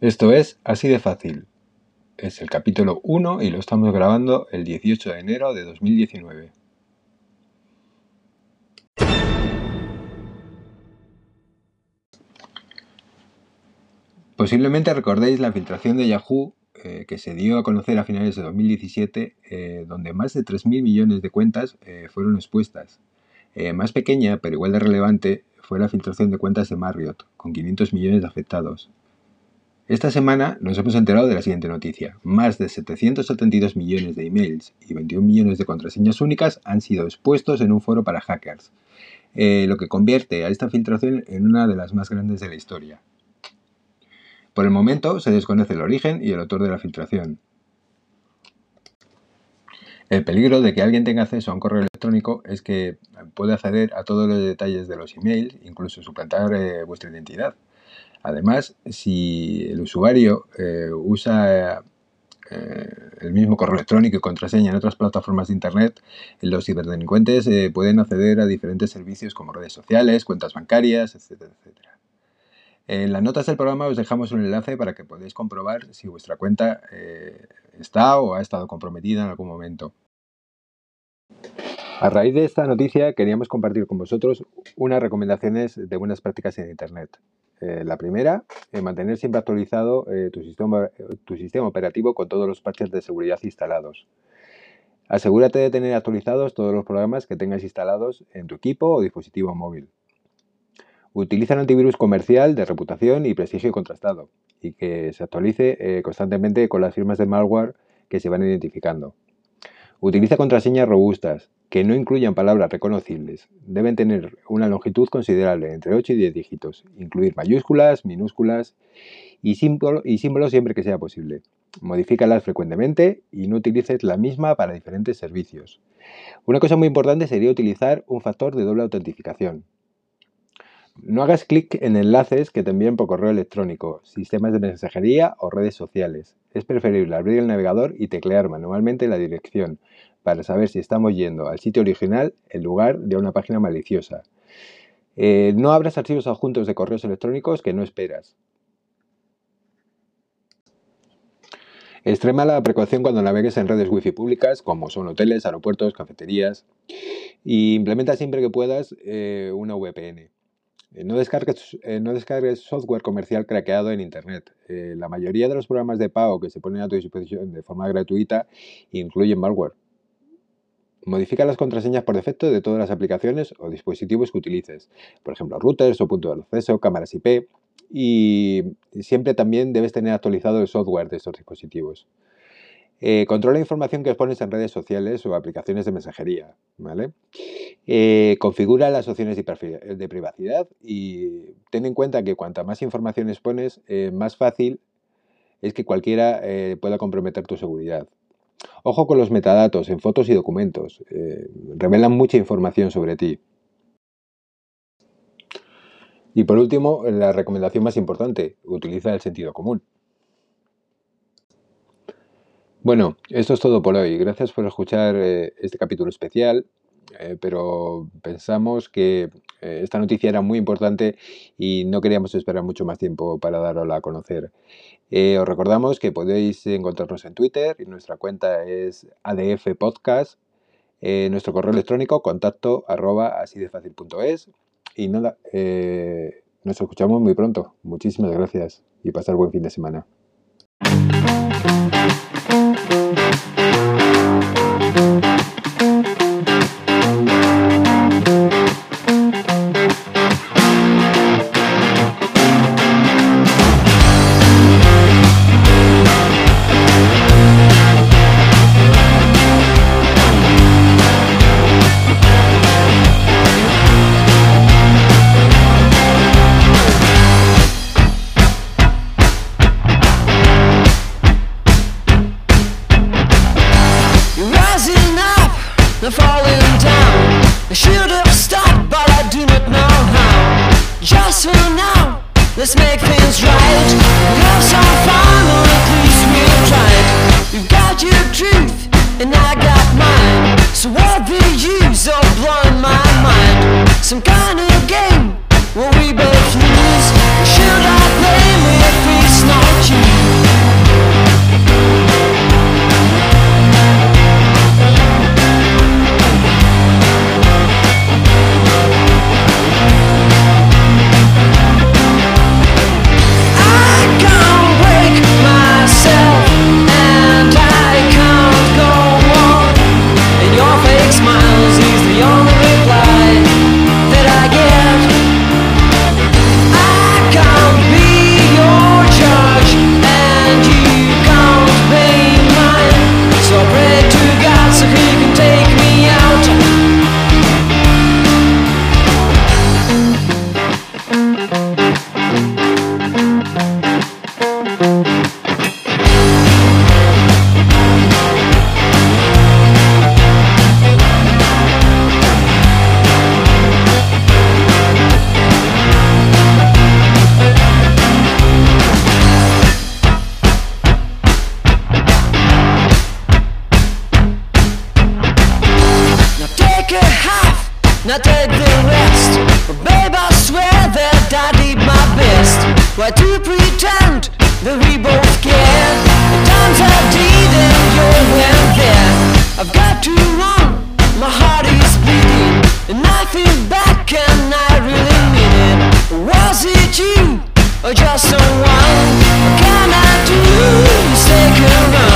Esto es así de fácil. Es el capítulo 1 y lo estamos grabando el 18 de enero de 2019. Posiblemente recordéis la filtración de Yahoo eh, que se dio a conocer a finales de 2017, eh, donde más de 3.000 millones de cuentas eh, fueron expuestas. más pequeña, pero igual de relevante, fue la filtración de cuentas de Marriott, con 500 millones de afectados. Esta semana nos hemos enterado de la siguiente noticia. Más de 772 millones de emails y 21 millones de contraseñas únicas han sido expuestos en un foro para hackers, eh, lo que convierte a esta filtración en una de las más grandes de la historia. Por el momento se desconoce el origen y el autor de la filtración. El peligro de que alguien tenga acceso a un correo electrónico es que puede acceder a todos los detalles de los emails, incluso suplantar eh, vuestra identidad. Además, si el usuario eh, usa eh, el mismo correo electrónico y contraseña en otras plataformas de Internet, los ciberdelincuentes eh, pueden acceder a diferentes servicios como redes sociales, cuentas bancarias, etcétera, etcétera. En las notas del programa os dejamos un enlace para que podáis comprobar si vuestra cuenta está o ha estado comprometida en algún momento. A raíz de esta noticia queríamos compartir con vosotros unas recomendaciones de buenas prácticas en Internet. Eh, la primera, eh, mantener siempre actualizado eh, tu, sistema, tu sistema operativo con todos los parches de seguridad instalados. Asegúrate de tener actualizados todos los programas que tengas instalados en tu equipo o dispositivo móvil. Utiliza un antivirus comercial de reputación y prestigio contrastado y que se actualice constantemente con las firmas de malware que se van identificando. Utiliza contraseñas robustas que no incluyan palabras reconocibles. Deben tener una longitud considerable, entre 8 y 10 dígitos. Incluir mayúsculas, minúsculas y, símbolos siempre que sea posible. Modifícalas frecuentemente y no utilices la misma para diferentes servicios. Una cosa muy importante sería utilizar un factor de doble autentificación. No hagas clic en enlaces que te envíen por correo electrónico, sistemas de mensajería o redes sociales. Es preferible abrir el navegador y teclear manualmente la dirección para saber si estamos yendo al sitio original en lugar de una página maliciosa. Eh, no abras archivos adjuntos de correos electrónicos que no esperas. Extrema la precaución cuando navegues en redes wifi públicas como son hoteles, aeropuertos, cafeterías y implementa siempre que puedas eh, una VPN. Eh, no descargues, no descargues, software comercial craqueado en Internet. La mayoría de los programas de pago que se ponen a tu disposición de forma gratuita incluyen malware. Modifica las contraseñas por defecto de todas las aplicaciones o dispositivos que utilices, por ejemplo, routers o puntos de acceso, cámaras IP, y siempre también debes tener actualizado el software de estos dispositivos. Eh, controla la información que expones en redes sociales o aplicaciones de mensajería. Eh, configura las opciones de privacidad y ten en cuenta que cuanta más información expones, eh, más fácil es que cualquiera pueda comprometer tu seguridad. Ojo con los metadatos en fotos y documentos. revelan mucha información sobre ti. Y por último, la recomendación más importante, utiliza el sentido común. Bueno, esto es todo por hoy. Gracias por escuchar eh, este capítulo especial, eh, pero pensamos que eh, esta noticia era muy importante y no queríamos esperar mucho más tiempo para darla a conocer. os recordamos que podéis encontrarnos en Twitter y nuestra cuenta es ADF Podcast, nuestro correo electrónico contacto arroba así y nada, nos escuchamos muy pronto. Muchísimas gracias y pasar buen fin de semana. They're falling down. I should have stopped but I do not know how. Just for now Let's make things right. Have some fun or at least we've try it got your truth and I got mine. So what the use of blowing my mind? Some kind of game where we Why do you pretend that we both care? The times I did and you went there I've got to run, my heart is bleeding And I feel back and I really mean it Was it you or just someone? What can I do? Take a run